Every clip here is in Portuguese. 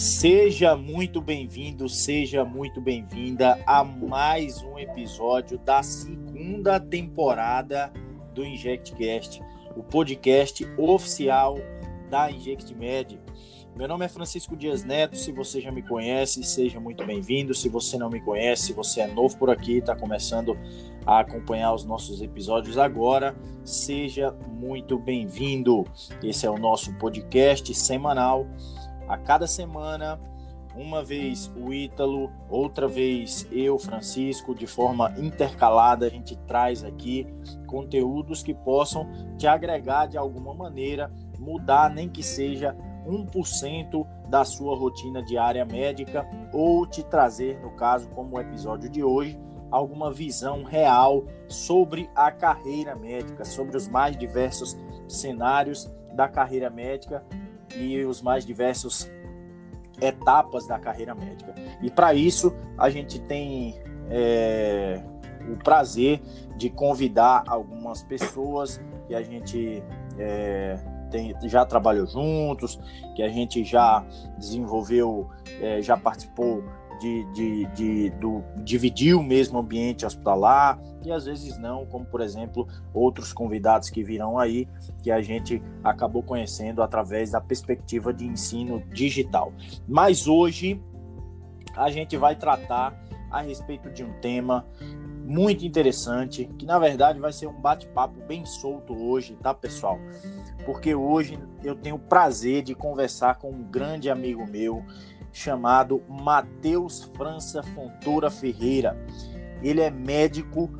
Seja muito bem-vindo, seja muito bem-vinda a mais um episódio da segunda temporada do InjectCast, o podcast oficial da InjectMed. Meu nome é Francisco Dias Neto. Se você já me conhece, seja muito bem-vindo. Se você não me conhece, se você é novo por aqui, está começando a acompanhar os nossos episódios agora, seja muito bem-vindo. Esse é o nosso podcast semanal a cada semana, uma vez o Ítalo, outra vez eu, Francisco, de forma intercalada, a gente traz aqui conteúdos que possam te agregar de alguma maneira, mudar nem que seja 1% da sua rotina diária médica ou te trazer, no caso, como o episódio de hoje, alguma visão real sobre a carreira médica, sobre os mais diversos cenários da carreira médica e os mais diversos etapas da carreira médica. E para isso a gente tem é, o prazer de convidar algumas pessoas que a gente é, tem, já trabalhou juntos, que a gente já desenvolveu, é, já participou de, de, de do, dividir o mesmo ambiente hospitalar e às vezes não, como por exemplo outros convidados que virão aí que a gente acabou conhecendo através da perspectiva de ensino digital. Mas hoje a gente vai tratar a respeito de um tema muito interessante, que na verdade vai ser um bate-papo bem solto hoje, tá, pessoal? Porque hoje eu tenho o prazer de conversar com um grande amigo meu, chamado Matheus França Fontoura Ferreira. Ele é médico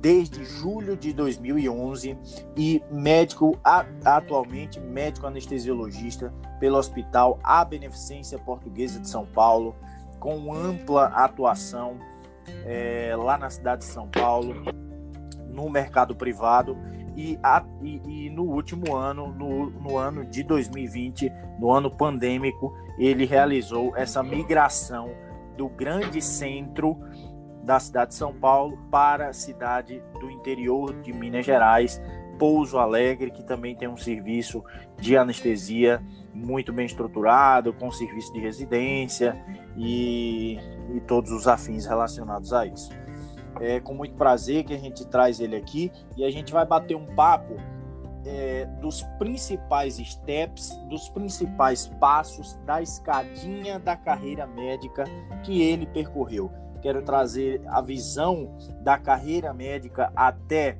desde julho de 2011 e médico atualmente médico anestesiologista pelo Hospital A Beneficência Portuguesa de São Paulo, com ampla atuação é, lá na cidade de São Paulo, no mercado privado e, a, e, e, no último ano, no, no ano de 2020, no ano pandêmico, ele realizou essa migração do grande centro da cidade de São Paulo para a cidade do interior de Minas Gerais, Pouso Alegre, que também tem um serviço de anestesia muito bem estruturado, com serviço de residência e, e todos os afins relacionados a isso. É com muito prazer que a gente traz ele aqui e a gente vai bater um papo é, dos principais steps, dos principais passos da escadinha da carreira médica que ele percorreu. Quero trazer a visão da carreira médica até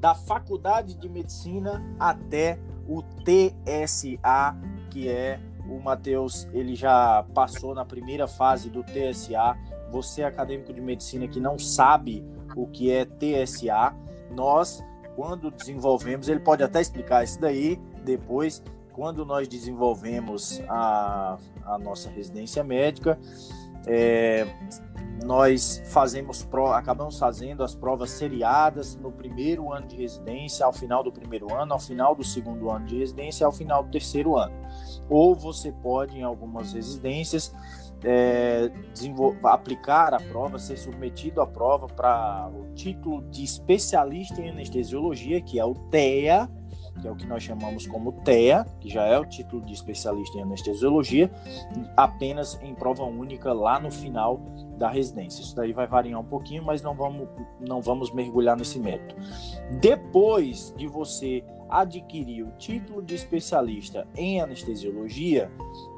da faculdade de medicina até o TSA, que é o Matheus, ele já passou na primeira fase do TSA. Você acadêmico de medicina que não sabe o que é TSA, nós quando desenvolvemos, ele pode até explicar isso daí depois, quando nós desenvolvemos a, a nossa residência médica, é, nós fazemos acabamos fazendo as provas seriadas no primeiro ano de residência, ao final do primeiro ano, ao final do segundo ano de residência, ao final do terceiro ano. Ou você pode, em algumas residências, é, aplicar a prova, ser submetido à prova para o título de especialista em anestesiologia, que é o TEA, que é o que nós chamamos como TEA, que já é o título de especialista em anestesiologia, apenas em prova única lá no final da residência. Isso daí vai variar um pouquinho, mas não vamos, não vamos mergulhar nesse método. Depois de você adquirir o título de especialista em anestesiologia,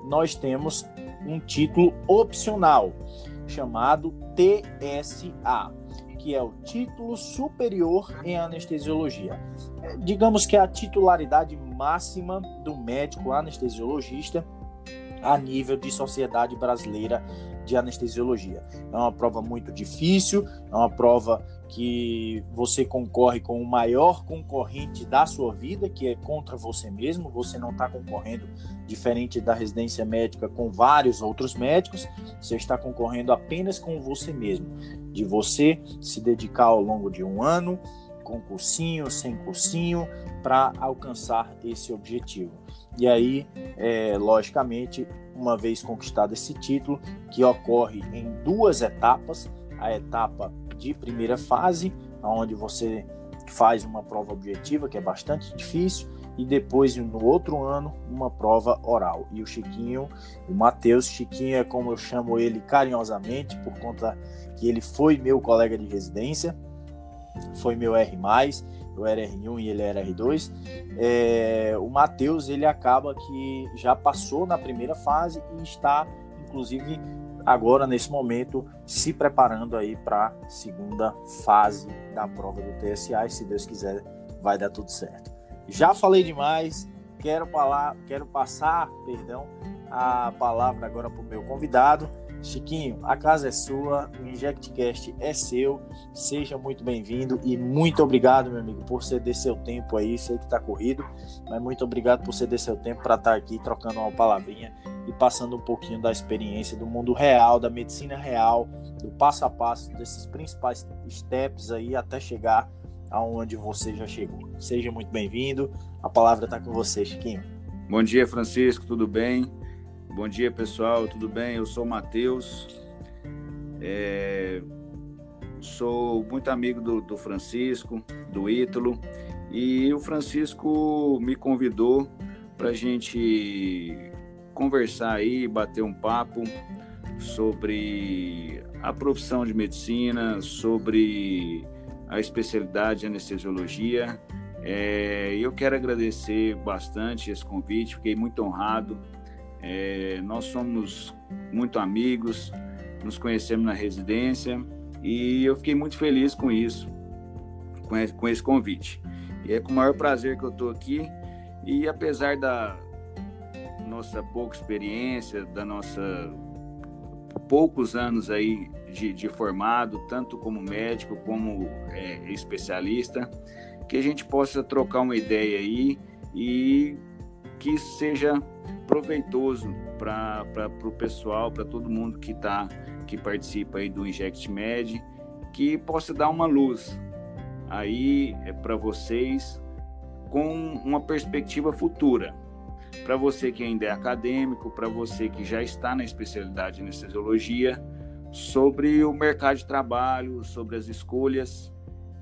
nós temos um título opcional chamado TSA, que é o título superior em anestesiologia. É, digamos que é a titularidade máxima do médico anestesiologista a nível de sociedade brasileira de anestesiologia. É uma prova muito difícil, é uma prova que você concorre com o maior concorrente da sua vida, que é contra você mesmo. Você não está concorrendo diferente da residência médica com vários outros médicos, você está concorrendo apenas com você mesmo. De você se dedicar ao longo de um ano, com cursinho, sem cursinho, para alcançar esse objetivo. E aí, é, logicamente, uma vez conquistado esse título, que ocorre em duas etapas, a etapa de primeira fase, onde você faz uma prova objetiva, que é bastante difícil, e depois no outro ano uma prova oral. E o Chiquinho, o Matheus, Chiquinho é como eu chamo ele carinhosamente por conta que ele foi meu colega de residência, foi meu R+, eu era R1 e ele era R2. É, o Matheus, ele acaba que já passou na primeira fase e está, inclusive, agora nesse momento, se preparando aí para a segunda fase da prova do TSA e se Deus quiser vai dar tudo certo. Já falei demais, quero, falar, quero passar, perdão, a palavra agora para o meu convidado. Chiquinho, a casa é sua, o InjectCast é seu, seja muito bem-vindo e muito obrigado, meu amigo, por ceder seu tempo aí, sei que está corrido, mas muito obrigado por ceder seu tempo para estar tá aqui trocando uma palavrinha e passando um pouquinho da experiência do mundo real, da medicina real, do passo a passo desses principais steps aí até chegar aonde você já chegou. Seja muito bem-vindo. A palavra está com você, Chiquinho. Bom dia, Francisco, tudo bem? Bom dia, pessoal, tudo bem? Eu sou o Matheus. É... Sou muito amigo do, do Francisco, do Ítalo, e o Francisco me convidou para a gente conversar aí, bater um papo sobre a profissão de medicina, sobre a especialidade de anestesiologia. É, eu quero agradecer bastante esse convite, fiquei muito honrado. É, nós somos muito amigos, nos conhecemos na residência e eu fiquei muito feliz com isso, com esse, com esse convite. E é com o maior prazer que eu estou aqui. E apesar da nossa pouca experiência, da nossa poucos anos aí de, de formado, tanto como médico como é, especialista, que a gente possa trocar uma ideia aí e que seja proveitoso para o pessoal, para todo mundo que tá, que participa aí do Inject Med, que possa dar uma luz aí é, para vocês com uma perspectiva futura. Para você que ainda é acadêmico, para você que já está na especialidade de anestesiologia, sobre o mercado de trabalho, sobre as escolhas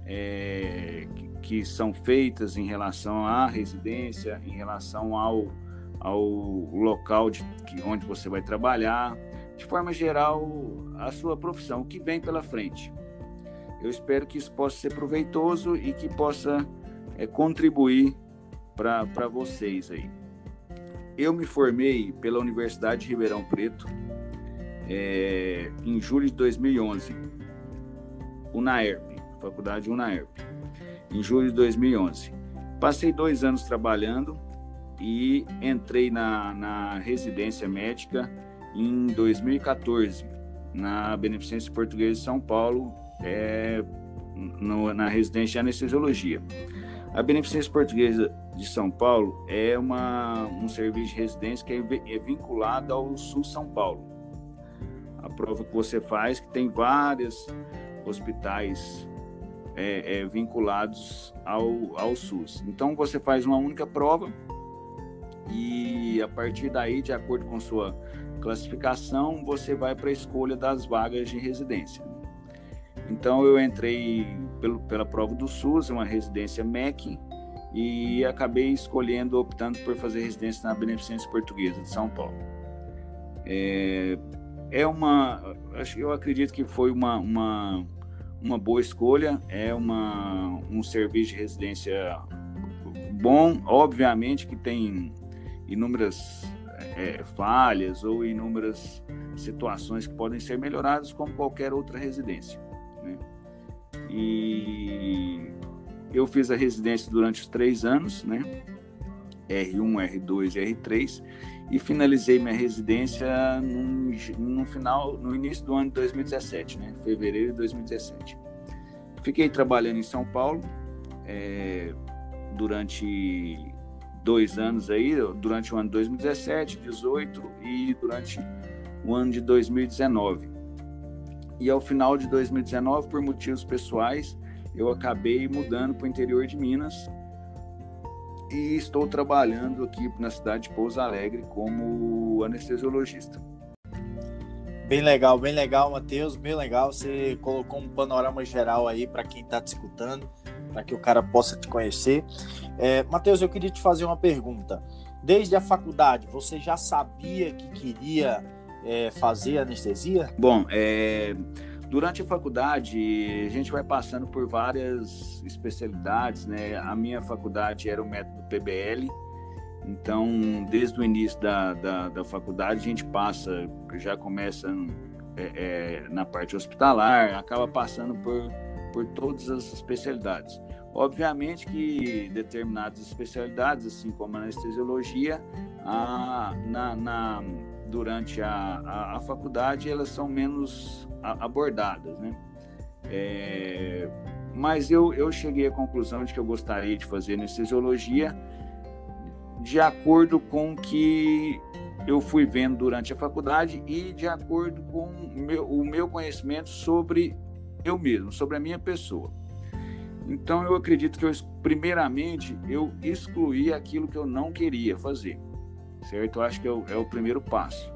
é, que, são feitas em relação à residência, em relação ao, ao local de, que, onde você vai trabalhar, de forma geral, a sua profissão, o que vem pela frente. Eu espero que isso possa ser proveitoso e que possa é, contribuir para vocês aí. Eu me formei pela Universidade de Ribeirão Preto, é, em julho de 2011, UNAERP, faculdade UNAERP, em julho de 2011. Passei dois anos trabalhando e entrei na, na residência médica em 2014, na Beneficência Portuguesa de São Paulo, é, no, na residência de anestesiologia. A Beneficência Portuguesa de São Paulo é uma, um serviço de residência que é, é vinculado ao SUS São Paulo a prova que você faz, que tem vários hospitais é, é, vinculados ao, ao SUS. Então você faz uma única prova e a partir daí, de acordo com sua classificação, você vai para a escolha das vagas de residência. Então eu entrei pelo, pela prova do SUS, uma residência MEC, e acabei escolhendo, optando por fazer residência na Beneficência Portuguesa de São Paulo. É, é uma, eu acredito que foi uma, uma, uma boa escolha, é uma, um serviço de residência bom, obviamente que tem inúmeras é, falhas ou inúmeras situações que podem ser melhoradas como qualquer outra residência. Né? E eu fiz a residência durante os três anos, né? R1, R2 e R3 e finalizei minha residência no, no, final, no início do ano de 2017, né? Fevereiro de 2017. Fiquei trabalhando em São Paulo é, durante dois anos aí, durante o ano de 2017, 18 e durante o ano de 2019. E ao final de 2019, por motivos pessoais, eu acabei mudando para o interior de Minas e estou trabalhando aqui na cidade de Pouso Alegre como anestesiologista. Bem legal, bem legal, Matheus, bem legal. Você colocou um panorama geral aí para quem está te escutando. para que o cara possa te conhecer. É, Matheus, eu queria te fazer uma pergunta. Desde a faculdade, você já sabia que queria é, fazer anestesia? Bom, é, durante a faculdade, a gente vai passando por várias especialidades, né? A minha faculdade era o método PBL, então, desde o início da, da, da faculdade, a gente passa, já começa é, é, na parte hospitalar, acaba passando por, por todas as especialidades. Obviamente que determinadas especialidades, assim como a anestesiologia, a, na, na, durante a, a, a, faculdade, elas são menos abordadas, né? É, mas eu, eu cheguei à conclusão de que eu gostaria de fazer anestesiologia de acordo com o que eu fui vendo durante a faculdade e de acordo com meu, o meu conhecimento sobre eu mesmo, sobre a minha pessoa. Então eu acredito que eu, primeiramente eu excluí aquilo que eu não queria fazer, certo? Eu acho que é o, é o primeiro passo.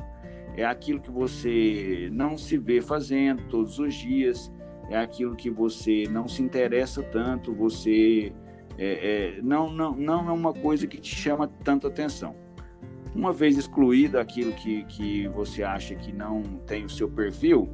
É aquilo que você não se vê fazendo todos os dias, é aquilo que você não se interessa tanto, você é, é, não, não, não é uma coisa que te chama tanta atenção. Uma vez excluído aquilo que, que você acha que não tem o seu perfil,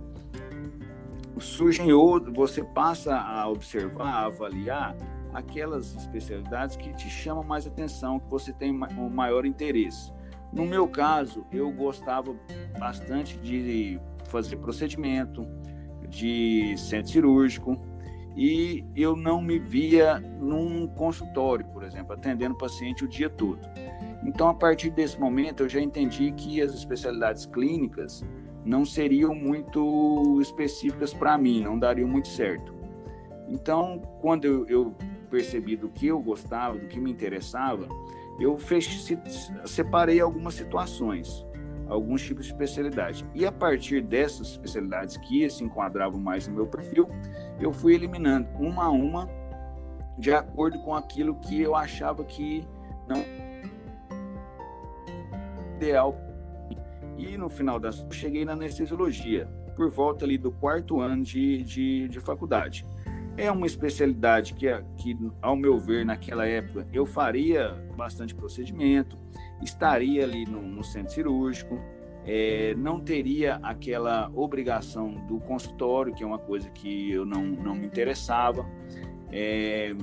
surgem outros, você passa a observar, a avaliar aquelas especialidades que te chamam mais atenção, que você tem um maior interesse. No meu caso, eu gostava bastante de fazer procedimento, de centro cirúrgico, e eu não me via num consultório, por exemplo, atendendo paciente o dia todo. Então, a partir desse momento, eu já entendi que as especialidades clínicas não seriam muito específicas para mim, não dariam muito certo. Então, quando eu, eu, percebi do que eu gostava, do que me interessava, eu separei algumas situações alguns tipos de especialidade. E a partir dessas especialidades que se enquadravam mais no meu perfil, eu fui eliminando uma a uma de acordo com aquilo que eu achava que não ideal. E no final das eu cheguei na anestesiologia, por volta ali do quarto ano de, de, de faculdade. É uma especialidade que, que, ao meu ver, naquela época, eu faria bastante procedimento, estaria ali no, no centro cirúrgico, é, não teria aquela obrigação do consultório, que é uma coisa que eu não, não me interessava. É,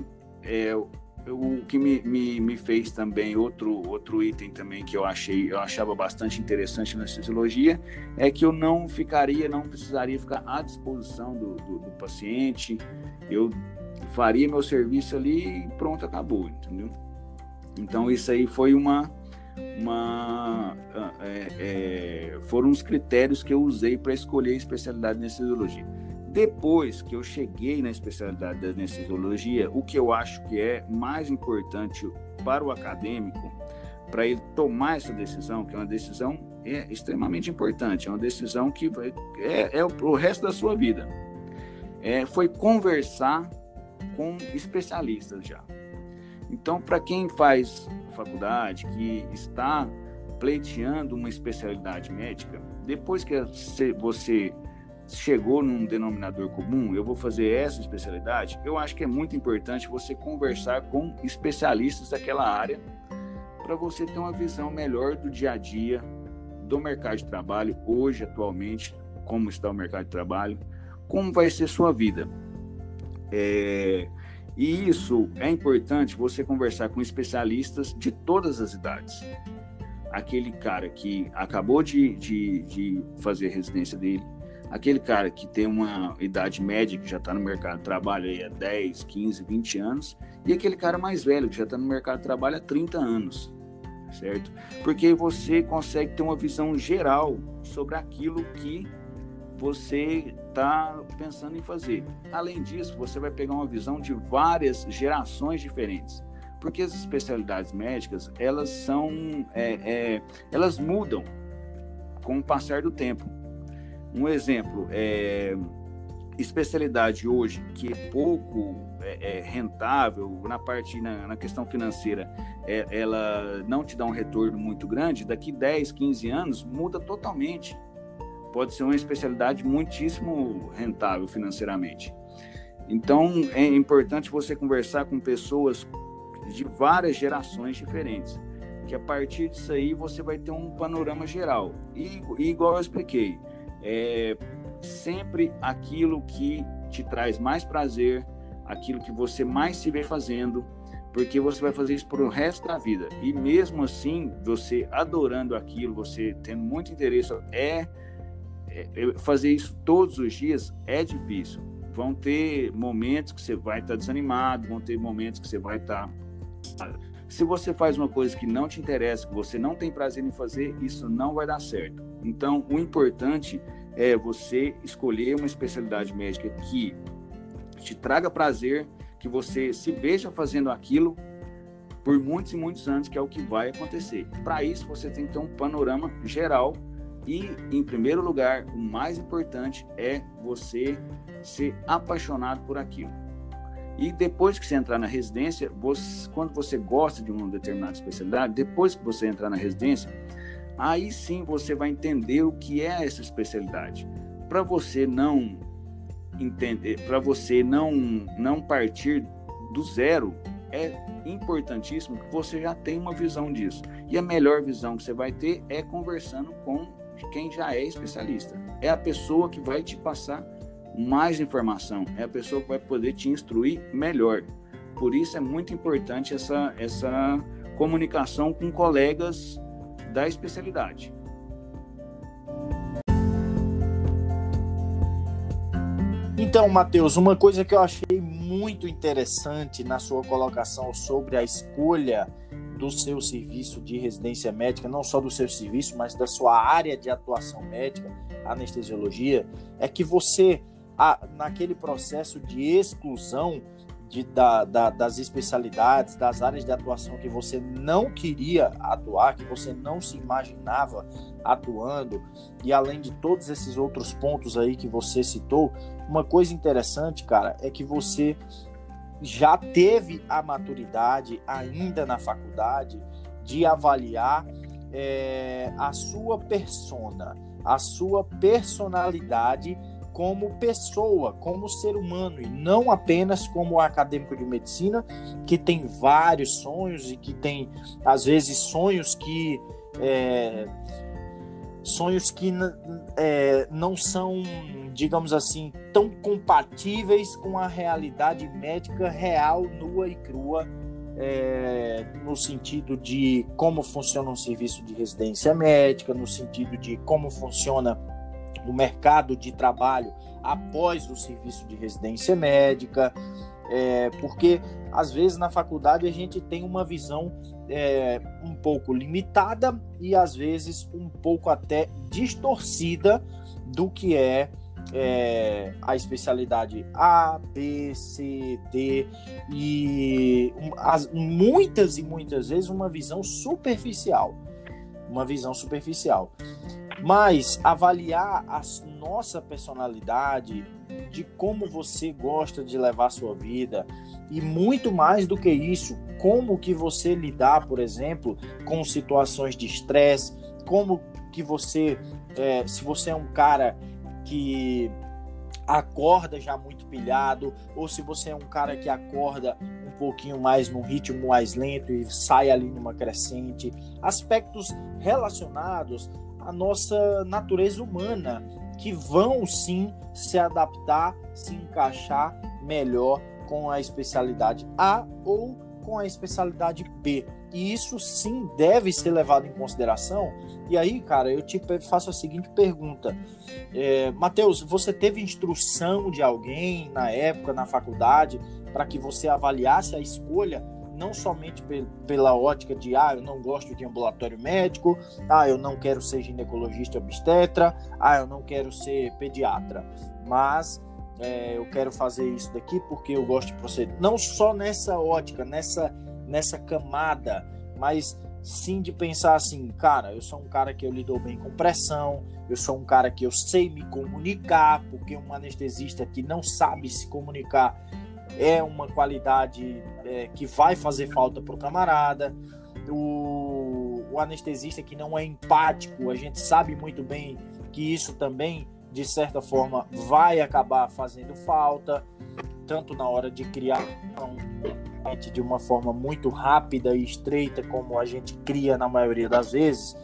é, o que me, me, me, fez também outro outro item também que eu achei eu achava bastante interessante na fisiologia é que eu não ficaria não precisaria ficar à disposição do, do, do paciente eu faria meu serviço ali e pronto acabou entendeu então isso aí foi uma uma ah, é, é, foram os critérios que eu usei para escolher a especialidade de anestesiologia. Depois que eu cheguei na especialidade da anestesiologia, o que eu acho que é mais importante para o acadêmico, para ele tomar essa decisão, que é uma decisão é extremamente importante, é uma decisão que vai, é, é o, resto da sua vida, é, foi conversar com especialistas já. Então, para quem faz faculdade, que está pleiteando uma especialidade médica, depois que você chegou num denominador comum, eu vou fazer essa especialidade, eu acho que é muito importante você conversar com especialistas daquela área para você ter uma visão melhor do dia a dia do mercado de trabalho hoje atualmente, como está o mercado de trabalho, como vai ser sua vida. É, e isso é importante você conversar com especialistas de todas as idades. Aquele cara que acabou de, de, de fazer residência dele, aquele cara que tem uma idade média, que já está no mercado de trabalho há 10, 15, 20 anos, e aquele cara mais velho, que já está no mercado de trabalho há 30 anos, certo? Porque você consegue ter uma visão geral sobre aquilo que você está pensando em fazer. Além disso, você vai pegar uma visão de várias gerações diferentes, porque as especialidades médicas elas são, é, é, elas mudam com o passar do tempo. Um exemplo é especialidade hoje que é pouco é, é rentável na parte na, na questão financeira, é, ela não te dá um retorno muito grande. Daqui 10, 15 anos muda totalmente pode ser uma especialidade muitíssimo rentável financeiramente. Então, é importante você conversar com pessoas de várias gerações diferentes, que a partir disso aí você vai ter um panorama geral. E, e igual eu expliquei, é sempre aquilo que te traz mais prazer, aquilo que você mais se vê fazendo, porque você vai fazer isso para o resto da vida. E mesmo assim, você adorando aquilo, você tendo muito interesse, é, é, é fazer isso todos os dias é difícil. Vão ter momentos que você vai estar tá desanimado, vão ter momentos que você vai estar tá... se você faz uma coisa que não te interessa, que você não tem prazer em fazer, isso não vai dar certo. Então, o importante é você escolher uma especialidade médica que te traga prazer, que você se veja fazendo aquilo por muitos e muitos anos, que é o que vai acontecer. Para isso, você tem que ter um panorama geral e, em primeiro lugar, o mais importante é você ser apaixonado por aquilo. E depois que você entrar na residência, você, quando você gosta de uma determinada especialidade, depois que você entrar na residência, aí sim você vai entender o que é essa especialidade. Para você não entender, para você não não partir do zero, é importantíssimo que você já tenha uma visão disso. E a melhor visão que você vai ter é conversando com quem já é especialista. É a pessoa que vai te passar mais informação, é a pessoa que vai poder te instruir melhor. Por isso é muito importante essa, essa comunicação com colegas da especialidade. Então, Matheus, uma coisa que eu achei muito interessante na sua colocação sobre a escolha do seu serviço de residência médica, não só do seu serviço, mas da sua área de atuação médica, anestesiologia, é que você, naquele processo de exclusão, de, da, da, das especialidades, das áreas de atuação que você não queria atuar, que você não se imaginava atuando, e além de todos esses outros pontos aí que você citou, uma coisa interessante, cara, é que você já teve a maturidade, ainda na faculdade, de avaliar é, a sua persona, a sua personalidade como pessoa, como ser humano, e não apenas como acadêmico de medicina, que tem vários sonhos e que tem, às vezes, sonhos que. É, sonhos que é, não são, digamos assim, tão compatíveis com a realidade médica real, nua e crua, é, no sentido de como funciona um serviço de residência médica, no sentido de como funciona no mercado de trabalho após o serviço de residência médica, é, porque às vezes na faculdade a gente tem uma visão é, um pouco limitada e às vezes um pouco até distorcida do que é, é a especialidade A, B, C, D e as, muitas e muitas vezes uma visão superficial, uma visão superficial. Mas avaliar a nossa personalidade, de como você gosta de levar a sua vida e muito mais do que isso, como que você lidar, por exemplo, com situações de estresse, como que você, é, se você é um cara que acorda já muito pilhado, ou se você é um cara que acorda um pouquinho mais num ritmo mais lento e sai ali numa crescente, aspectos relacionados a nossa natureza humana, que vão sim se adaptar, se encaixar melhor com a especialidade A ou com a especialidade B. E isso sim deve ser levado em consideração. E aí, cara, eu te faço a seguinte pergunta: é, Matheus, você teve instrução de alguém na época, na faculdade, para que você avaliasse a escolha não somente pela ótica de ah, eu não gosto de ambulatório médico, ah, eu não quero ser ginecologista obstetra, ah, eu não quero ser pediatra, mas é, eu quero fazer isso daqui porque eu gosto de proceder. Não só nessa ótica, nessa, nessa camada, mas sim de pensar assim, cara, eu sou um cara que eu lido bem com pressão, eu sou um cara que eu sei me comunicar, porque um anestesista que não sabe se comunicar é uma qualidade é, que vai fazer falta para o camarada. O, o anestesista que não é empático, a gente sabe muito bem que isso também, de certa forma, vai acabar fazendo falta. tanto na hora de criar de uma forma muito rápida e estreita, como a gente cria na maioria das vezes,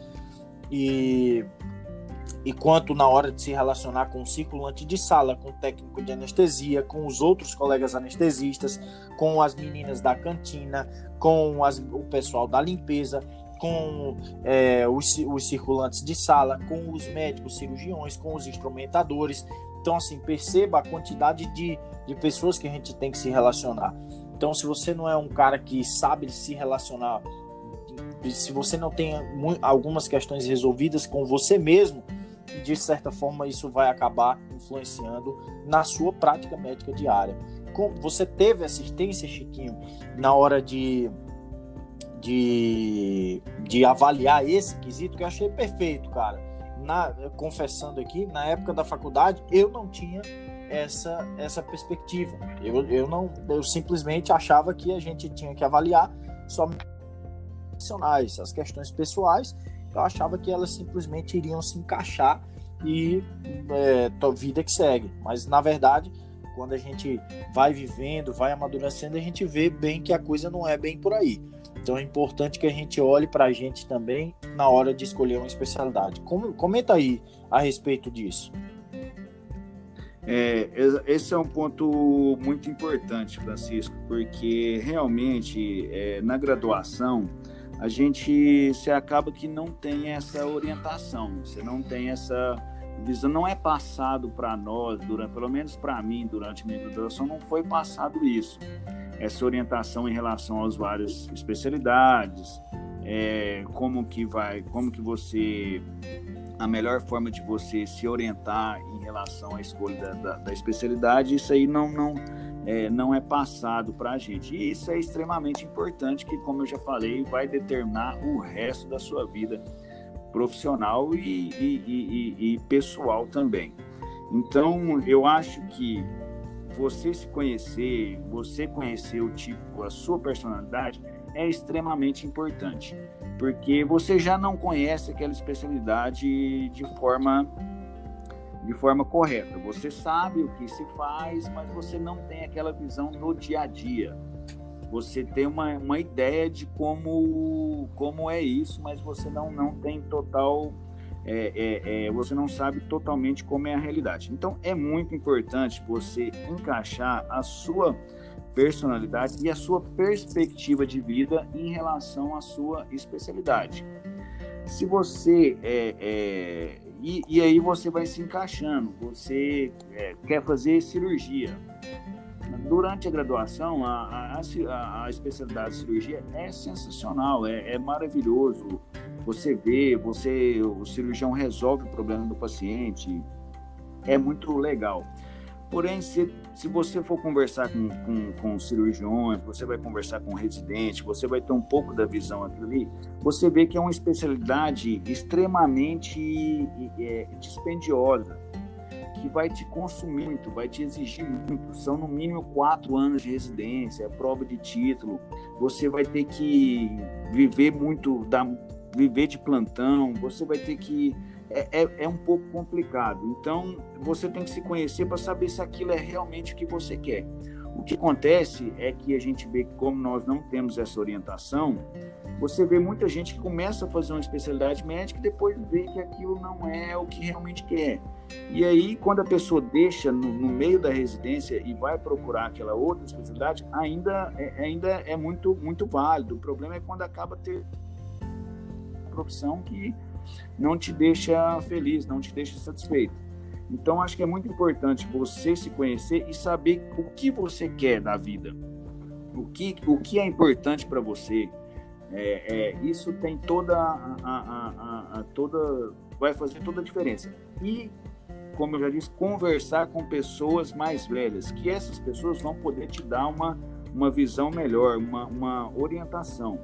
e, e quanto na hora de se relacionar com o circulante de sala, com o técnico de anestesia, com os outros colegas anestesistas, com as meninas da cantina, com as, o pessoal da limpeza, com é, os, os circulantes de sala, com os médicos cirurgiões, com os instrumentadores. Então, assim, perceba a quantidade de, de pessoas que a gente tem que se relacionar. Então, se você não é um cara que sabe se relacionar, se você não tem algumas questões resolvidas com você mesmo, de certa forma isso vai acabar influenciando na sua prática médica diária. Você teve assistência, Chiquinho, na hora de de, de avaliar esse quesito que eu achei perfeito, cara. Na, confessando aqui, na época da faculdade, eu não tinha essa, essa perspectiva. Eu, eu, não, eu simplesmente achava que a gente tinha que avaliar somente as questões pessoais. Eu achava que elas simplesmente iriam se encaixar e é, vida que segue. Mas na verdade, quando a gente vai vivendo, vai amadurecendo, a gente vê bem que a coisa não é bem por aí. Então é importante que a gente olhe para a gente também na hora de escolher uma especialidade. Como, comenta aí a respeito disso. É, esse é um ponto muito importante, Francisco, porque realmente é, na graduação a gente se acaba que não tem essa orientação, você não tem essa visão, não é passado para nós, durante, pelo menos para mim, durante minha graduação, não foi passado isso essa orientação em relação às várias especialidades, é, como que vai, como que você a melhor forma de você se orientar em relação à escolha da, da, da especialidade, isso aí não não é, não é passado para a gente. E isso é extremamente importante, que como eu já falei, vai determinar o resto da sua vida profissional e, e, e, e pessoal também. Então, eu acho que você se conhecer, você conhecer o tipo, a sua personalidade, é extremamente importante, porque você já não conhece aquela especialidade de forma de forma correta. Você sabe o que se faz, mas você não tem aquela visão no dia a dia. Você tem uma, uma ideia de como, como é isso, mas você não, não tem total é, é, é, você não sabe totalmente como é a realidade. Então é muito importante você encaixar a sua personalidade e a sua perspectiva de vida em relação à sua especialidade. Se você é, é e, e, aí você vai se encaixando. Você é, quer fazer cirurgia. Durante a graduação, a, a, a, especialidade de cirurgia é sensacional, é, é maravilhoso você vê, você, o cirurgião resolve o problema do paciente, é muito legal. Porém, se, se você for conversar com, com, com cirurgiões, você vai conversar com residente, você vai ter um pouco da visão ali, você vê que é uma especialidade extremamente é, dispendiosa, que vai te consumir muito, vai te exigir muito. São no mínimo quatro anos de residência, prova de título. Você vai ter que viver muito, dar viver de plantão, você vai ter que. É, é, é um pouco complicado. Então, você tem que se conhecer para saber se aquilo é realmente o que você quer. O que acontece é que a gente vê que, como nós não temos essa orientação, você vê muita gente que começa a fazer uma especialidade médica e depois vê que aquilo não é o que realmente quer. E aí, quando a pessoa deixa no, no meio da residência e vai procurar aquela outra especialidade, ainda é, ainda é muito, muito válido. O problema é quando acaba ter profissão que não te deixa feliz, não te deixa satisfeito. Então, acho que é muito importante você se conhecer e saber o que você quer da vida, o que, o que é importante para você. É, é, isso tem toda a, a, a, a, toda vai fazer toda a diferença. E, como eu já disse, conversar com pessoas mais velhas, que essas pessoas vão poder te dar uma, uma visão melhor, uma, uma orientação.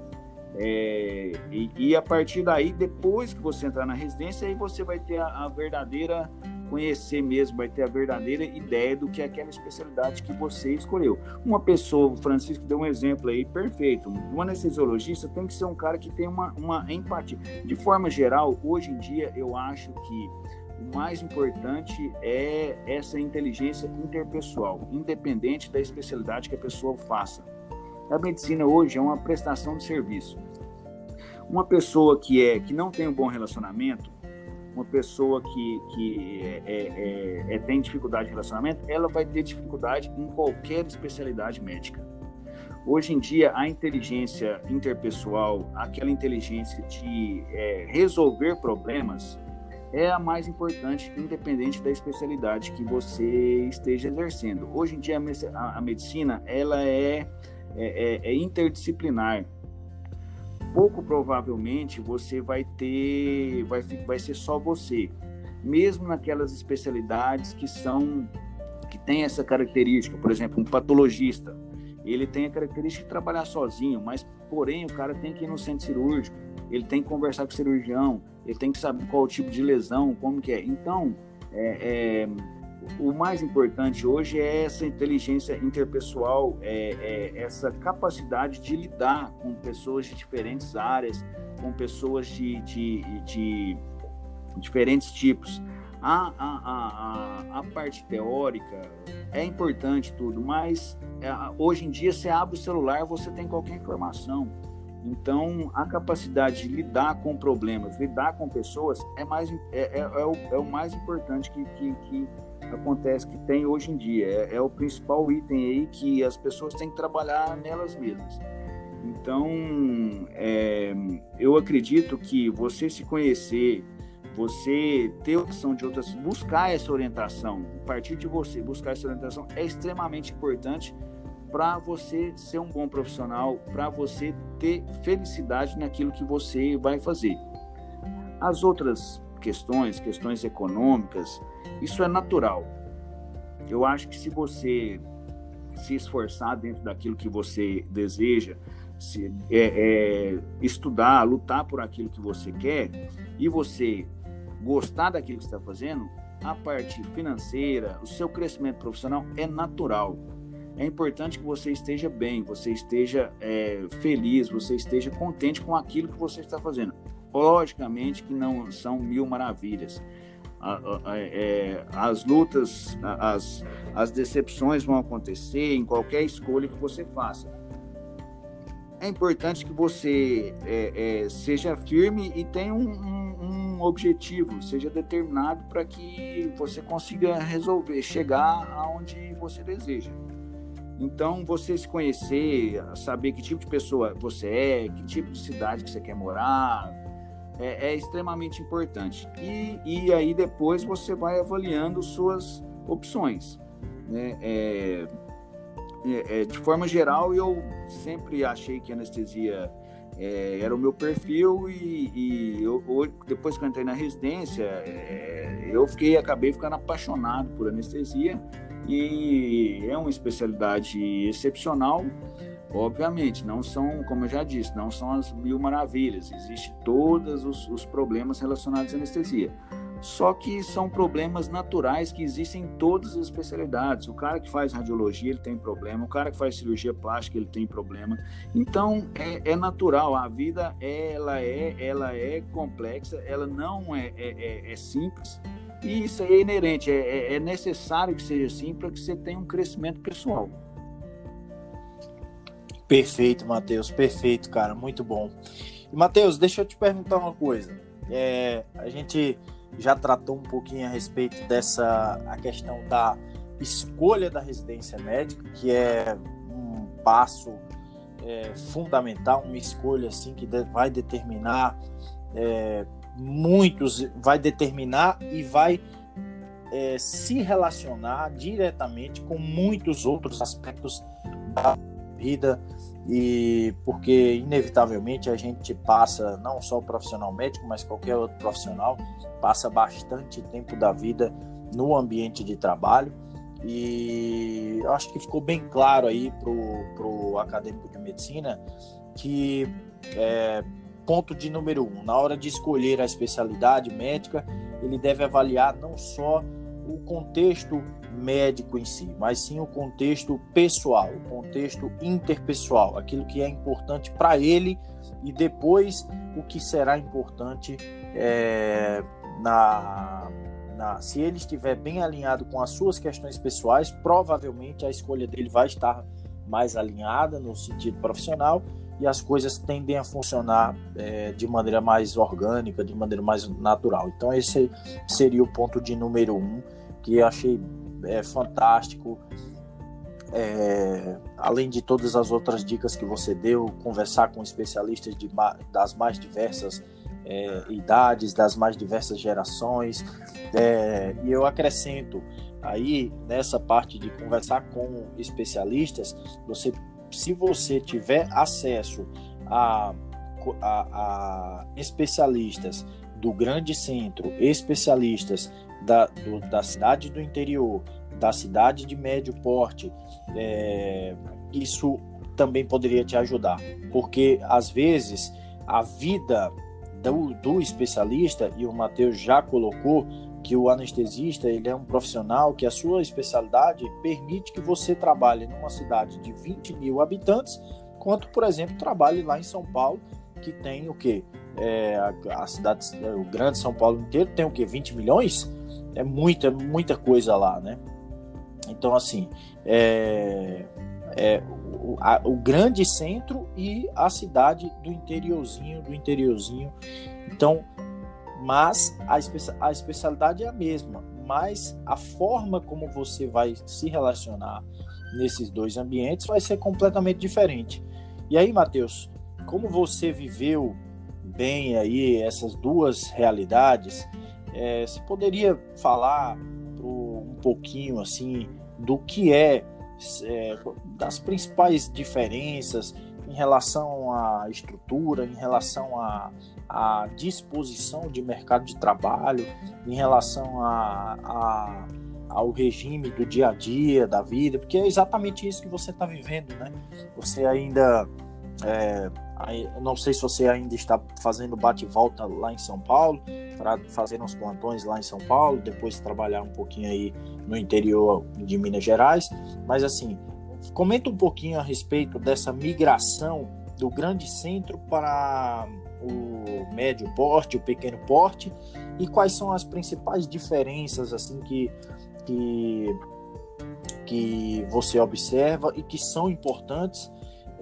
É, e, e, a partir daí, depois que você entrar na residência, aí você vai ter a, a, verdadeira conhecer mesmo, vai ter a verdadeira ideia do que é aquela especialidade que você escolheu. Uma pessoa, o Francisco deu um exemplo aí perfeito. Um anestesiologista tem que ser um cara que tem uma, uma empatia. De forma geral, hoje em dia, eu acho que o mais importante é essa inteligência interpessoal, independente da especialidade que a pessoa faça. A medicina hoje é uma prestação de serviço. Uma pessoa que é que não tem um bom relacionamento, uma pessoa que, que é, é, é, é tem dificuldade de relacionamento, ela vai ter dificuldade em qualquer especialidade médica. Hoje em dia, a inteligência interpessoal, aquela inteligência de é, resolver problemas, é a mais importante, independente da especialidade que você esteja exercendo. Hoje em dia, a, a medicina ela é, é, é, é interdisciplinar. Pouco provavelmente você vai ter, vai, vai ser só você, mesmo naquelas especialidades que são que tem essa característica, por exemplo, um patologista ele tem a característica de trabalhar sozinho, mas porém o cara tem que ir no centro cirúrgico, ele tem que conversar com o cirurgião, ele tem que saber qual o tipo de lesão, como que é. Então, é, é, o mais importante hoje é essa inteligência interpessoal, é, é, essa capacidade de lidar com pessoas de diferentes áreas, com pessoas de, de, de diferentes tipos. A, a, a, a, parte teórica é importante tudo, mas é, hoje em dia você abre o celular, você tem qualquer informação. Então, a capacidade de lidar com problemas, lidar com pessoas, é, mais, é, é, é o, é o, mais importante que, que, que, acontece, que tem hoje em dia. É, é, o principal item aí que as pessoas têm que trabalhar nelas mesmas. Então, é, eu acredito que você se conhecer, você ter opção de outras, buscar essa orientação, a partir de você buscar essa orientação é extremamente importante para você ser um bom profissional, para você ter felicidade naquilo que você vai fazer. As outras questões, questões econômicas, isso é natural. Eu acho que se você se esforçar dentro daquilo que você deseja, se, é, é, estudar, lutar por aquilo que você quer e você gostar daquilo que está fazendo, a parte financeira, o seu crescimento profissional é natural. É importante que você esteja bem, você esteja é, feliz, você esteja contente com aquilo que você está fazendo. Logicamente que não são mil maravilhas. É, as lutas, as, as decepções vão acontecer em qualquer escolha que você faça. É importante que você é, é, seja firme e tenha um, um objetivo, seja determinado para que você consiga resolver, chegar aonde você deseja. Então, você se conhecer, saber que tipo de pessoa você é, que tipo de cidade que você quer morar, é, é extremamente importante. E, e aí depois você vai avaliando suas opções. Né? É, é, é de forma geral, eu sempre achei que anestesia é, era o meu perfil e, e eu, depois que eu entrei na residência, é, eu fiquei, acabei ficando apaixonado por anestesia e é uma especialidade excepcional. Obviamente, não são, como eu já disse, não são as mil maravilhas, existem todos os, os problemas relacionados à anestesia. Só que são problemas naturais que existem em todas as especialidades. O cara que faz radiologia, ele tem problema. O cara que faz cirurgia plástica, ele tem problema. Então, é, é natural. A vida, ela é, ela é complexa. Ela não é, é, é, é simples. E isso é inerente. É, é, é necessário que seja assim para que você tenha um crescimento pessoal. Perfeito, Matheus. Perfeito, cara. Muito bom. E, Matheus, deixa eu te perguntar uma coisa. É, a gente já tratou um pouquinho a respeito dessa a questão da escolha da residência médica, que é um passo é, fundamental, uma escolha assim que vai determinar é, muitos, vai determinar e vai é, se relacionar diretamente com muitos outros aspectos da vida e porque inevitavelmente a gente passa não só o profissional médico, mas qualquer outro profissional passa bastante tempo da vida no ambiente de trabalho. E acho que ficou bem claro aí para o acadêmico de medicina que é, ponto de número um, na hora de escolher a especialidade médica, ele deve avaliar não só o contexto médico em si, mas sim o contexto pessoal, o contexto interpessoal, aquilo que é importante para ele e depois o que será importante é, na, na, se ele estiver bem alinhado com as suas questões pessoais, provavelmente a escolha dele vai estar mais alinhada no sentido profissional e as coisas tendem a funcionar é, de maneira mais orgânica, de maneira mais natural. Então esse seria o ponto de número um que eu achei é, fantástico. É, além de todas as outras dicas que você deu, conversar com especialistas de, das mais diversas é, idades, das mais diversas gerações. É, e eu acrescento aí nessa parte de conversar com especialistas, você, se você tiver acesso a, a, a especialistas do grande centro, especialistas da, do, da cidade do interior, da cidade de médio porte, é, isso também poderia te ajudar, porque às vezes a vida do, do especialista, e o Matheus já colocou que o anestesista ele é um profissional que a sua especialidade permite que você trabalhe numa cidade de 20 mil habitantes, quanto, por exemplo, trabalhe lá em São Paulo, que tem o quê? É, a, a, cidade, o grande São Paulo inteiro tem o quê? 20 milhões? É muita, muita coisa lá, né? Então, assim, é, é o, a, o grande centro e a cidade do interiorzinho, do interiorzinho. Então, mas a, espe a especialidade é a mesma, mas a forma como você vai se relacionar nesses dois ambientes vai ser completamente diferente. E aí, Matheus, como você viveu bem aí essas duas realidades, é, você poderia falar um pouquinho assim do que é é, das principais diferenças em relação à estrutura, em relação à, à disposição de mercado de trabalho, em relação a, a, ao regime do dia a dia, da vida, porque é exatamente isso que você está vivendo, né? Você ainda. É, não sei se você ainda está fazendo bate-volta lá em São Paulo, para fazer uns plantões lá em São Paulo, depois trabalhar um pouquinho aí no interior de Minas Gerais. Mas assim, comenta um pouquinho a respeito dessa migração do grande centro para o médio porte, o pequeno porte, e quais são as principais diferenças assim que, que, que você observa e que são importantes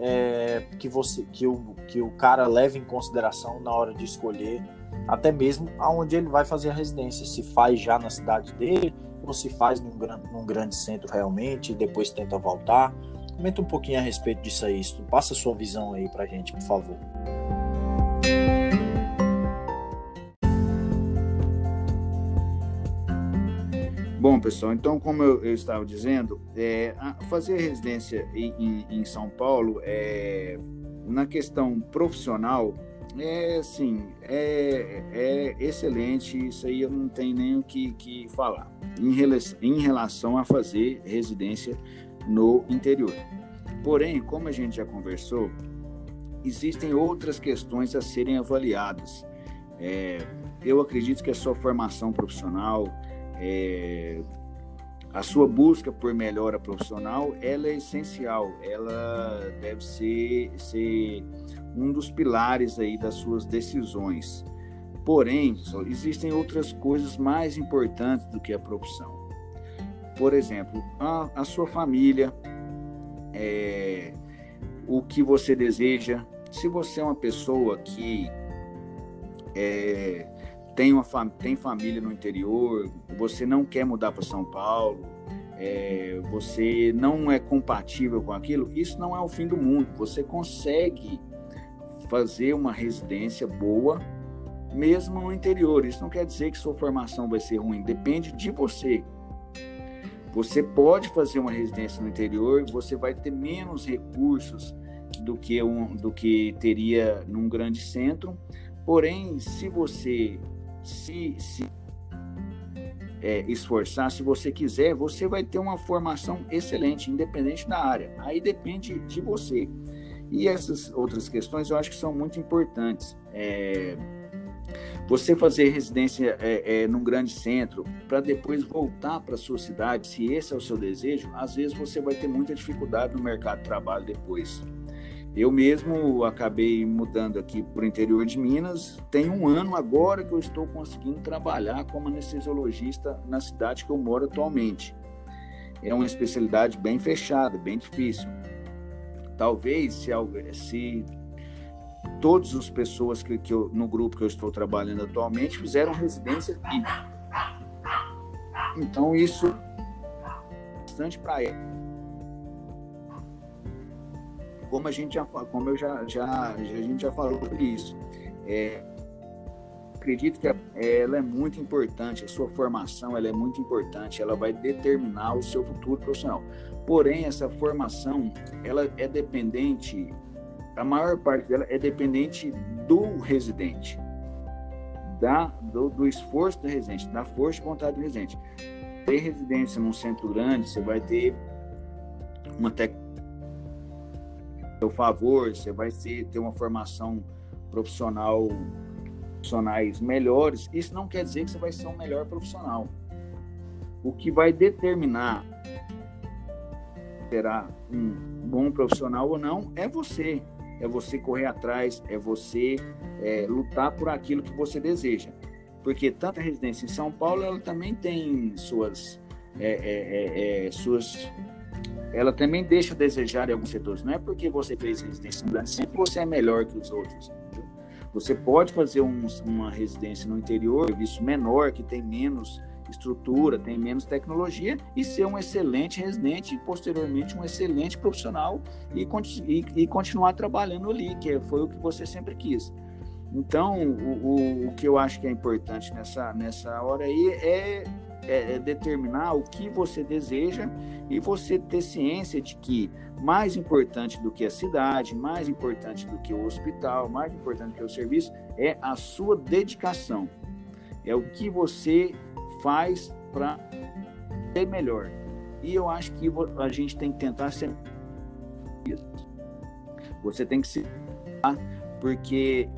é, que você que o, que o cara leve em consideração na hora de escolher até mesmo aonde ele vai fazer a residência, se faz já na cidade dele ou se faz num, num grande centro realmente e depois tenta voltar. Comenta um pouquinho a respeito disso aí, passa sua visão aí pra gente, por favor. Bom, pessoal, então, como eu, eu estava dizendo, é, fazer residência em, em, em, São Paulo, é, na questão profissional, é assim, é, é excelente, isso aí eu não tenho nem o que, que falar, em, em relação a fazer residência no interior. Porém, como a gente já conversou, existem outras questões a serem avaliadas. É, eu acredito que a sua formação profissional, é, a sua busca por melhora profissional, ela é essencial, ela deve ser, ser um dos pilares aí das suas decisões. Porém, existem outras coisas mais importantes do que a profissão. Por exemplo, a, a sua família, é, o que você deseja. Se você é uma pessoa que é, tem, uma tem família no interior, você não quer mudar para São Paulo, é, você não é compatível com aquilo, isso não é o fim do mundo. Você consegue fazer uma residência boa, mesmo no interior. Isso não quer dizer que sua formação vai ser ruim, depende de você. Você pode fazer uma residência no interior, você vai ter menos recursos do que, um, do que teria num grande centro. Porém, se você se, se é, esforçar, se você quiser, você vai ter uma formação excelente, independente da área. Aí depende de você. E essas outras questões eu acho que são muito importantes. É, você fazer residência é, é, num grande centro para depois voltar para sua cidade, se esse é o seu desejo, às vezes você vai ter muita dificuldade no mercado de trabalho depois. Eu mesmo acabei mudando aqui para o interior de Minas. Tem um ano agora que eu estou conseguindo trabalhar como anestesiologista na cidade que eu moro atualmente. É uma especialidade bem fechada, bem difícil. Talvez se, se todas as pessoas que, que eu, no grupo que eu estou trabalhando atualmente fizeram residência aqui. Então isso é bastante para ele como a gente já como eu já, já a gente já falou sobre isso. É, acredito que ela é muito importante a sua formação ela é muito importante ela vai determinar o seu futuro profissional. Porém essa formação ela é dependente a maior parte dela é dependente do residente da do, do esforço do residente da força de vontade do residente. Ter residência num centro grande você vai ter uma técnica seu favor, você vai ser, ter uma formação profissional profissionais melhores, isso não quer dizer que você vai ser um melhor profissional. O que vai determinar será um bom profissional ou não é você. É você correr atrás, é você é, lutar por aquilo que você deseja. Porque tanta residência em São Paulo, ela também tem suas, é, é, é, é suas ela também deixa a desejar em alguns setores. Não é porque você fez residência no sempre você é melhor que os outros. Você pode fazer um, uma residência no interior, serviço menor, que tem menos estrutura, tem menos tecnologia, e ser um excelente residente e, posteriormente, um excelente profissional e, e, e continuar trabalhando ali, que foi o que você sempre quis. Então, o, o, o que eu acho que é importante nessa, nessa hora aí é é, é, determinar o que você deseja e você ter ciência de que mais importante do que a cidade, mais importante do que o hospital, mais importante do que o serviço é a sua dedicação. É o que você faz para ser melhor. E eu acho que a gente tem que tentar ser você tem que se porque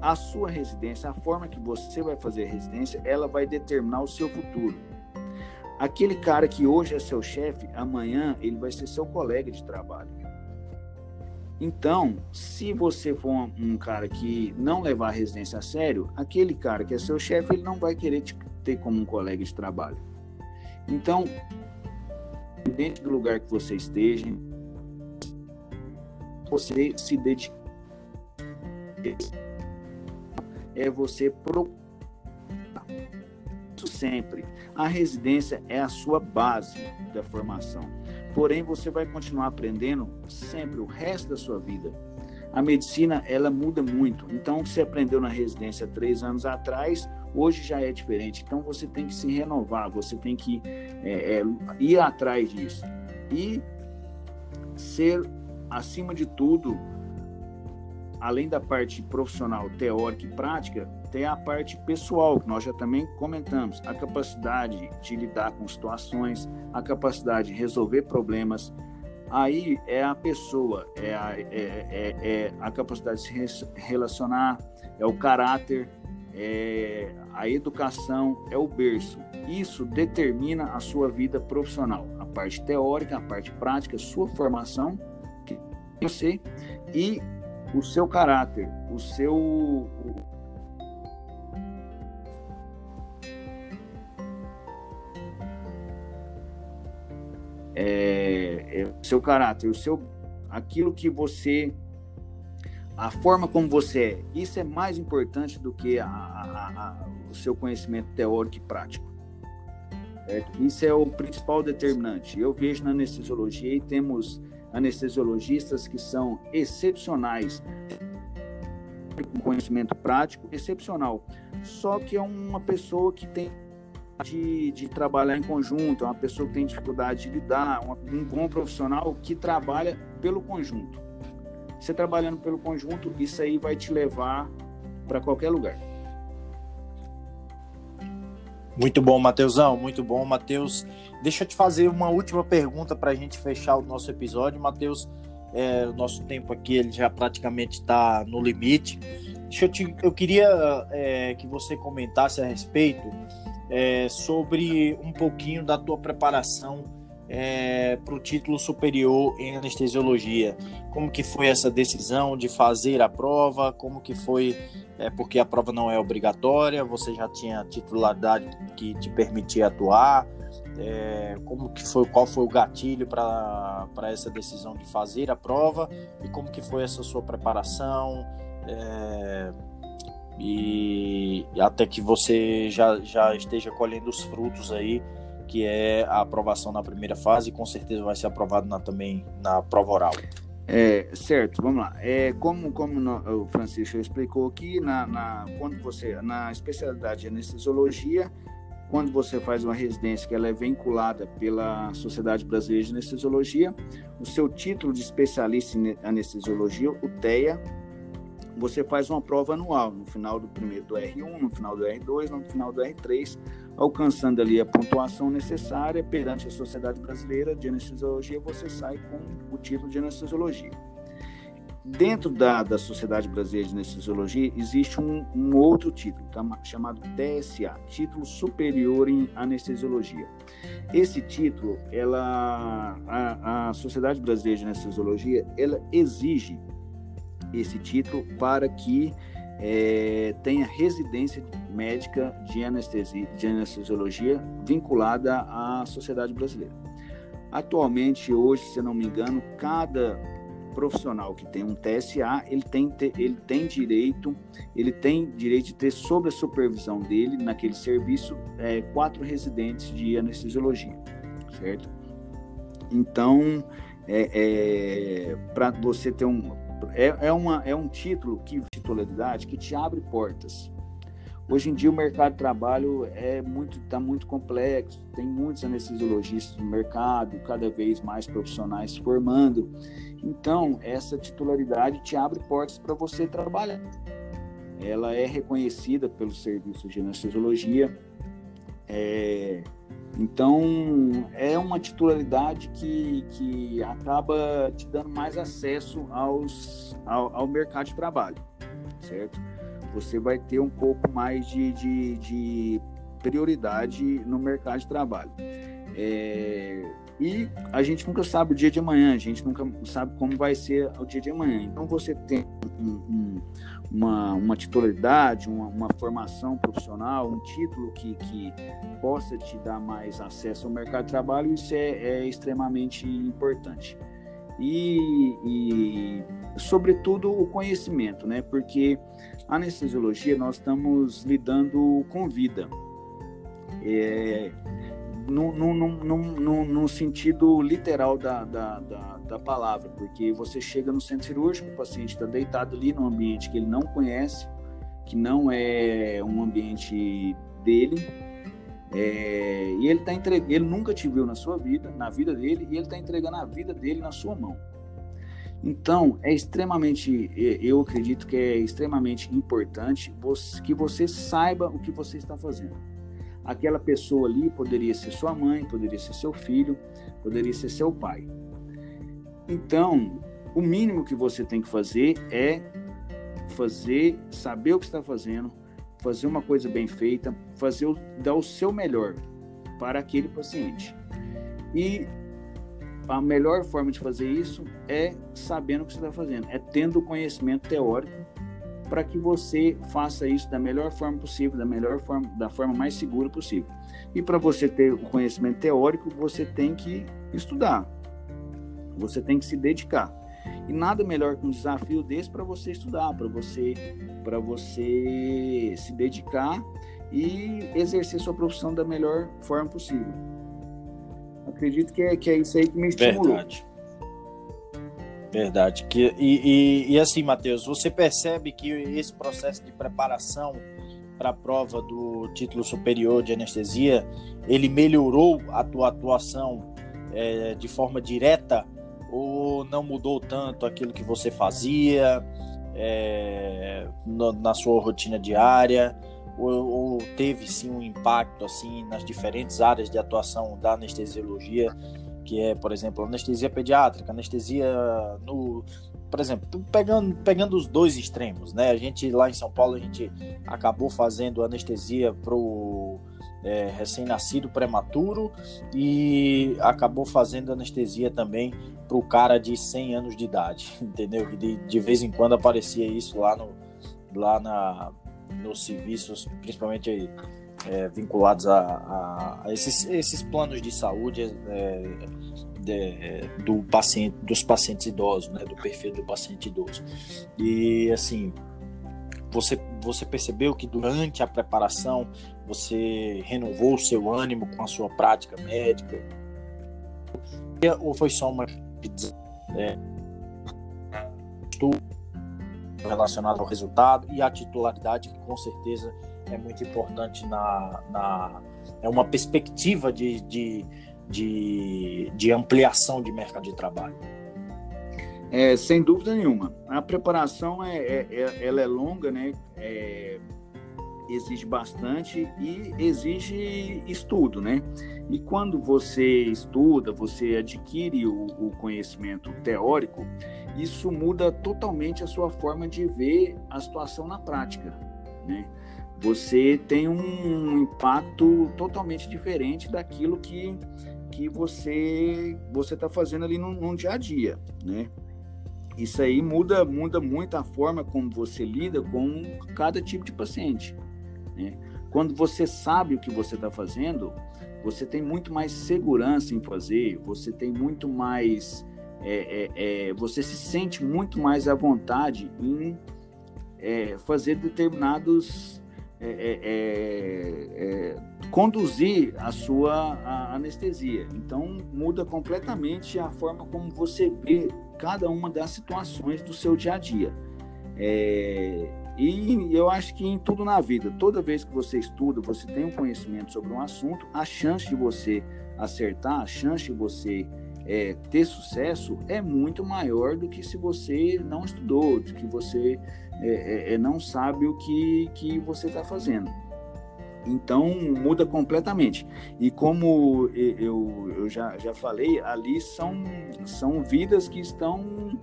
a sua residência, a forma que você vai fazer a residência, ela vai determinar o seu futuro. Aquele cara que hoje é seu chefe, amanhã ele vai ser seu colega de trabalho. Então, se você for um, cara que não levar a residência a sério, aquele cara que é seu chefe, ele não vai querer te ter como um colega de trabalho. Então, dentro do lugar que você esteja, você se dedica é você procurar. Sempre. A residência é a sua base da formação. Porém, você vai continuar aprendendo sempre o resto da sua vida. A medicina, ela muda muito. Então, você aprendeu na residência três anos atrás, hoje já é diferente. Então, você tem que se renovar, você tem que é, é, ir atrás disso. E ser, acima de tudo, além da parte profissional, teórica e prática, tem a parte pessoal, que nós já também comentamos, a capacidade de lidar com situações, a capacidade de resolver problemas. Aí é a pessoa, é a, é, é, é a capacidade de se relacionar, é o caráter, é a educação, é o berço. Isso determina a sua vida profissional, a parte teórica, a parte prática, sua formação, que você e o seu caráter, o seu é, é, seu caráter, o seu aquilo que você a forma como você é, isso é mais importante do que a, a, a, o seu conhecimento teórico e prático. Isso é o principal determinante. Eu vejo na anestesiologia e temos anestesiologistas que são excepcionais, com conhecimento prático excepcional. Só que é uma pessoa que tem de, de, trabalhar em conjunto, é uma pessoa que tem dificuldade de lidar, um bom profissional que trabalha pelo conjunto. Você trabalhando pelo conjunto, isso aí vai te levar para qualquer lugar. Muito bom, Matheusão, muito bom, Matheus. Deixa eu te fazer uma última pergunta para a gente fechar o nosso episódio, Matheus. É, o nosso tempo aqui ele já praticamente está no limite. Deixa eu, te, eu queria é, que você comentasse a respeito é, sobre um pouquinho da tua preparação é, para o título superior em anestesiologia. Como que foi essa decisão de fazer a prova? Como que foi, é, porque a prova não é obrigatória, você já tinha titularidade que te permitia atuar? É, como que foi, qual foi o gatilho para essa decisão de fazer a prova e como que foi essa sua preparação é, e até que você já, já esteja colhendo os frutos aí que é a aprovação na primeira fase e com certeza vai ser aprovado na, também na prova oral. É, certo, vamos lá. É, como como no, o Francisco explicou aqui, na, na, quando você, na especialidade de anestesiologia, quando você faz uma residência que ela é vinculada pela Sociedade Brasileira de Anestesiologia, o seu título de especialista em anestesiologia, o TEA, você faz uma prova anual, no final do primeiro do R1, no final do R2, no final do R3, alcançando ali a pontuação necessária perante a Sociedade Brasileira de Anestesiologia, você sai com o título de anestesiologia. Dentro da, da Sociedade Brasileira de Anestesiologia, existe um, um outro título, tá, chamado TSA, Título Superior em Anestesiologia. Esse título, ela, a, a Sociedade Brasileira de Anestesiologia, ela exige esse título para que é, tenha residência médica de, anestesia, de anestesiologia vinculada à sociedade brasileira. Atualmente, hoje, se não me engano, cada profissional que tem um TSA, ele tem, ele tem direito, ele tem direito de ter sob a supervisão dele, naquele serviço, é, quatro residentes de anestesiologia, certo? Então, é, é para você ter um, é, é, uma, é um título, que titularidade, que te abre portas. Hoje em dia o mercado de trabalho é muito está muito complexo, tem muitos anestesiologistas no mercado, cada vez mais profissionais se formando. Então, essa titularidade te abre portas para você trabalhar. Ela é reconhecida pelo serviço de anestesiologia. É, então, é uma titularidade que, que acaba te dando mais acesso aos, ao, ao mercado de trabalho, certo? Você vai ter um pouco mais de, de, de prioridade no mercado de trabalho. É, e a gente nunca sabe o dia de amanhã, a gente nunca sabe como vai ser o dia de amanhã. Então, você tem um, um, uma, uma titularidade, uma, uma, formação profissional, um título que, que possa te dar mais acesso ao mercado de trabalho, isso é, é extremamente importante. E, e, sobretudo, o conhecimento, né? Porque a anestesiologia nós estamos lidando com vida. É, no, no, no, no, sentido literal da, da, da da palavra, porque você chega no centro cirúrgico, o paciente está deitado ali num ambiente que ele não conhece, que não é um ambiente dele, é, e ele tá entregando, ele nunca te viu na sua vida, na vida dele, e ele está entregando a vida dele na sua mão. Então, é extremamente, eu acredito que é extremamente importante que você saiba o que você está fazendo. Aquela pessoa ali poderia ser sua mãe, poderia ser seu filho, poderia ser seu pai. Então, o mínimo que você tem que fazer é fazer, saber o que está fazendo, fazer uma coisa bem feita, fazer dar o seu melhor para aquele paciente. E a melhor forma de fazer isso é sabendo o que você está fazendo, é tendo o conhecimento teórico para que você faça isso da melhor forma possível, da melhor forma, da forma mais segura possível. E para você ter o conhecimento teórico, você tem que estudar. Você tem que se dedicar. E nada melhor que um desafio desse para você estudar, para você, para você se dedicar e exercer sua profissão da melhor forma possível. Acredito que é, que é isso aí que me estimulou. Verdade. Verdade. Que, e, e, e assim, Matheus, você percebe que esse processo de preparação para a prova do título superior de anestesia, ele melhorou a tua atuação é, de forma direta ou não mudou tanto aquilo que você fazia é, no, na sua rotina diária? Ou, ou, teve sim um impacto assim nas diferentes áreas de atuação da anestesiologia, que é, por exemplo, anestesia pediátrica, anestesia no, por exemplo, pegando, pegando os dois extremos, né? A gente lá em São Paulo a gente acabou fazendo anestesia pro é, recém-nascido, prematuro, e acabou fazendo anestesia também para o cara de 100 anos de idade, entendeu? De, de vez em quando aparecia isso lá, no, lá na, nos serviços, principalmente aí, é, vinculados a, a, a, esses, esses planos de saúde é, de, do paciente, dos pacientes idosos, né, do perfil do paciente idoso. E assim, você, você percebeu que durante a preparação você renovou o seu ânimo com a sua prática médica? Ou foi só uma é, estudo relacionado ao resultado e à titularidade, que com certeza é muito importante na, na é uma perspectiva de, de, de, de ampliação de mercado de trabalho. É, sem dúvida nenhuma. A preparação é, é, é ela é longa, né? É, exige bastante e exige estudo, né? E quando você estuda, você adquire o, o conhecimento teórico, isso muda totalmente a sua forma de ver a situação na prática, né? Você tem um impacto totalmente diferente daquilo que, que você você está fazendo ali no, no dia a dia, né? Isso aí muda, muda muito a forma como você lida com cada tipo de paciente. Né? Quando você sabe o que você está fazendo, você tem muito mais segurança em fazer, você tem muito mais. É, é, é, você se sente muito mais à vontade em é, fazer determinados. É, é, conduzir a sua a anestesia. Então, muda completamente a forma como você vê cada uma das situações do seu dia a dia. É, e eu acho que em tudo na vida, toda vez que você estuda, você tem um conhecimento sobre um assunto, a chance de você acertar, a chance de você é, ter sucesso é muito maior do que se você não estudou, do que você é, é, é não sabe o que, que você está fazendo. Então muda completamente. E como eu, eu já, já falei, ali são, são vidas que estão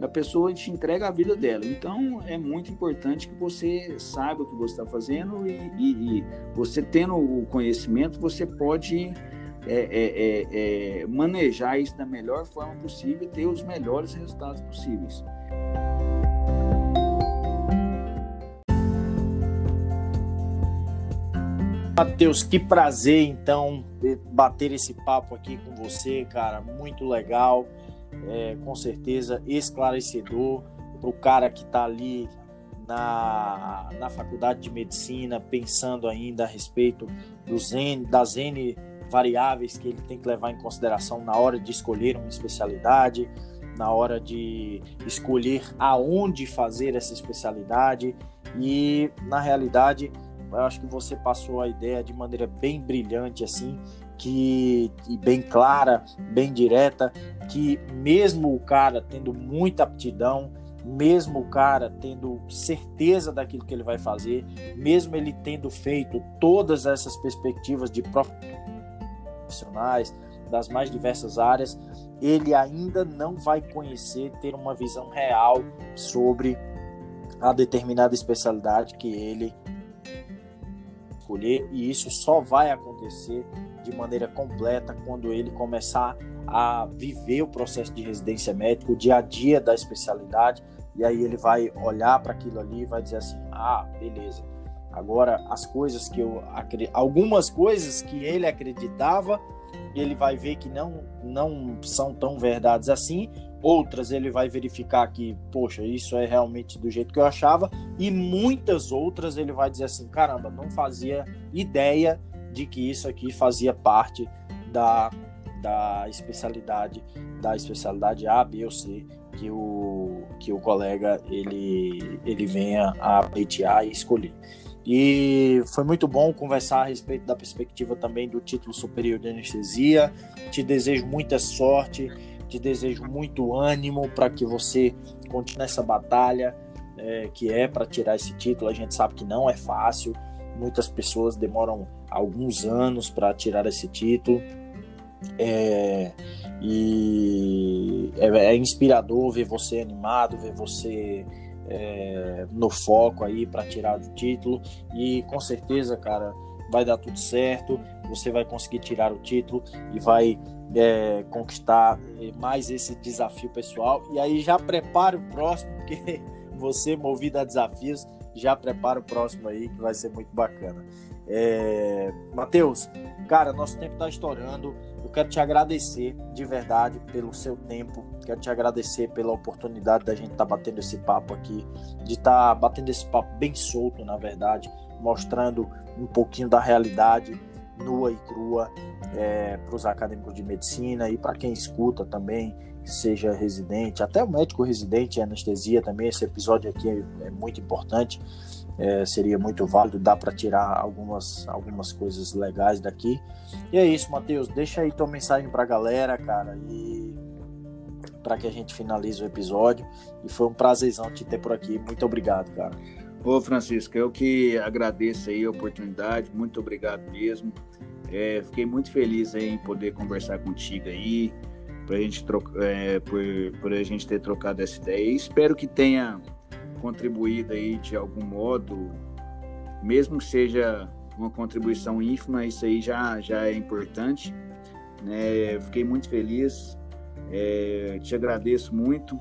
a pessoa te entrega a vida dela. Então é muito importante que você saiba o que você está fazendo e, e, e, você tendo o conhecimento, você pode é, é, é, é, manejar isso da melhor forma possível e ter os melhores resultados possíveis. Matheus, que prazer então bater esse papo aqui com você, cara, muito legal é, com certeza esclarecedor para o cara que está ali na, na faculdade de medicina, pensando ainda a respeito dos N, das N variáveis que ele tem que levar em consideração na hora de escolher uma especialidade, na hora de escolher aonde fazer essa especialidade. E na realidade, eu acho que você passou a ideia de maneira bem brilhante assim que e bem clara, bem direta, que mesmo o cara tendo muita aptidão, mesmo o cara tendo certeza daquilo que ele vai fazer, mesmo ele tendo feito todas essas perspectivas de profissionais das mais diversas áreas, ele ainda não vai conhecer, ter uma visão real sobre a determinada especialidade que ele escolher, e isso só vai acontecer de maneira completa quando ele começar a viver o processo de residência médica, o dia a dia da especialidade, e aí ele vai olhar para aquilo ali e vai dizer assim: ah, beleza. Agora, as coisas que eu algumas coisas que ele acreditava, ele vai ver que não não são tão verdades assim. Outras ele vai verificar que, poxa, isso é realmente do jeito que eu achava, e muitas outras ele vai dizer assim: caramba, não fazia ideia de que isso aqui fazia parte da, da especialidade da especialidade A, B ou C que o, que o colega ele, ele venha a pleitear e escolher. E foi muito bom conversar a respeito da perspectiva também do título superior de anestesia. Te desejo muita sorte, te desejo muito ânimo para que você continue essa batalha é, que é para tirar esse título. A gente sabe que não é fácil, muitas pessoas demoram alguns anos para tirar esse título. É, e é, é, inspirador ver você animado, ver você é, no foco aí para tirar o título. E com certeza, cara, vai dar tudo certo, você vai conseguir tirar o título e vai é, conquistar é, mais esse desafio pessoal. E aí já prepara o próximo, porque você, movido a desafios, já prepara o próximo aí, que vai ser muito bacana. É... Matheus, cara, nosso tempo está estourando. Eu quero te agradecer de verdade pelo seu tempo. Quero te agradecer pela oportunidade da gente estar tá batendo esse papo aqui, de estar tá batendo esse papo bem solto, na verdade, mostrando um pouquinho da realidade nua e crua é, para os acadêmicos de medicina e para quem escuta também, seja residente, até o médico residente em anestesia também. Esse episódio aqui é, é muito importante, é, seria muito válido, dá para tirar algumas, algumas coisas legais daqui. E é isso, Matheus, deixa aí tua mensagem para a galera, cara, e para que a gente finalize o episódio. E foi um prazerzão te ter por aqui. Muito obrigado, cara. Ô Francisco, eu que agradeço aí a oportunidade, muito obrigado mesmo. É, fiquei muito feliz em poder conversar contigo aí, pra gente trocar, é, por, por a gente ter trocado essa ideia. E espero que tenha contribuído aí de algum modo, mesmo que seja uma contribuição ínfima, isso aí já, já é importante. Né? Fiquei muito feliz, é, te agradeço muito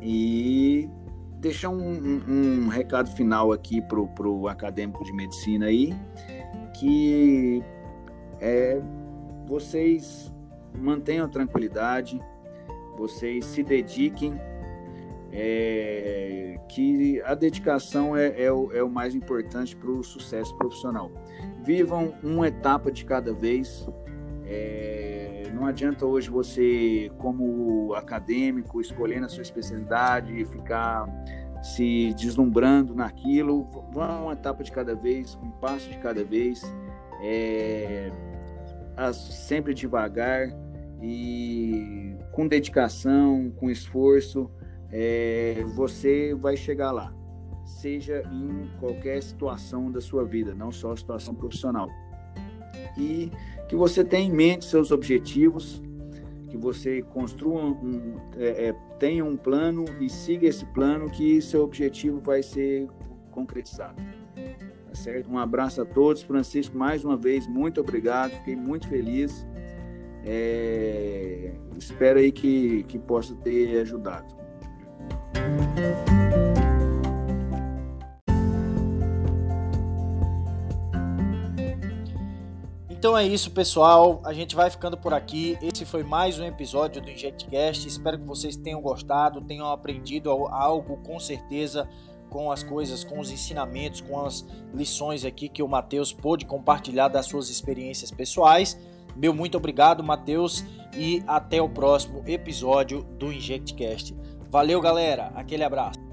e deixar um, um, um recado final aqui para o acadêmico de medicina aí, que é, vocês mantenham tranquilidade, vocês se dediquem, é, que a dedicação é, é, o, é o mais importante para o sucesso profissional. Vivam uma etapa de cada vez. É, não adianta hoje você, como acadêmico, escolhendo a sua especialidade e ficar se deslumbrando naquilo. Vão uma etapa de cada vez, um passo de cada vez, é, sempre devagar e com dedicação, com esforço, é, você vai chegar lá, seja em qualquer situação da sua vida, não só a situação profissional. E que você tenha em mente seus objetivos, que você construa um, é, é, tenha um plano e siga esse plano que seu objetivo vai ser concretizado. Tá certo? Um abraço a todos. Francisco, mais uma vez, muito obrigado. Fiquei muito feliz. É, espero aí que, que possa ter ajudado. Então é isso, pessoal. A gente vai ficando por aqui. Esse foi mais um episódio do InjectCast. Espero que vocês tenham gostado, tenham aprendido algo com certeza com as coisas, com os ensinamentos, com as lições aqui que o Matheus pôde compartilhar das suas experiências pessoais. Meu muito obrigado, Matheus, e até o próximo episódio do InjectCast. Valeu, galera. Aquele abraço.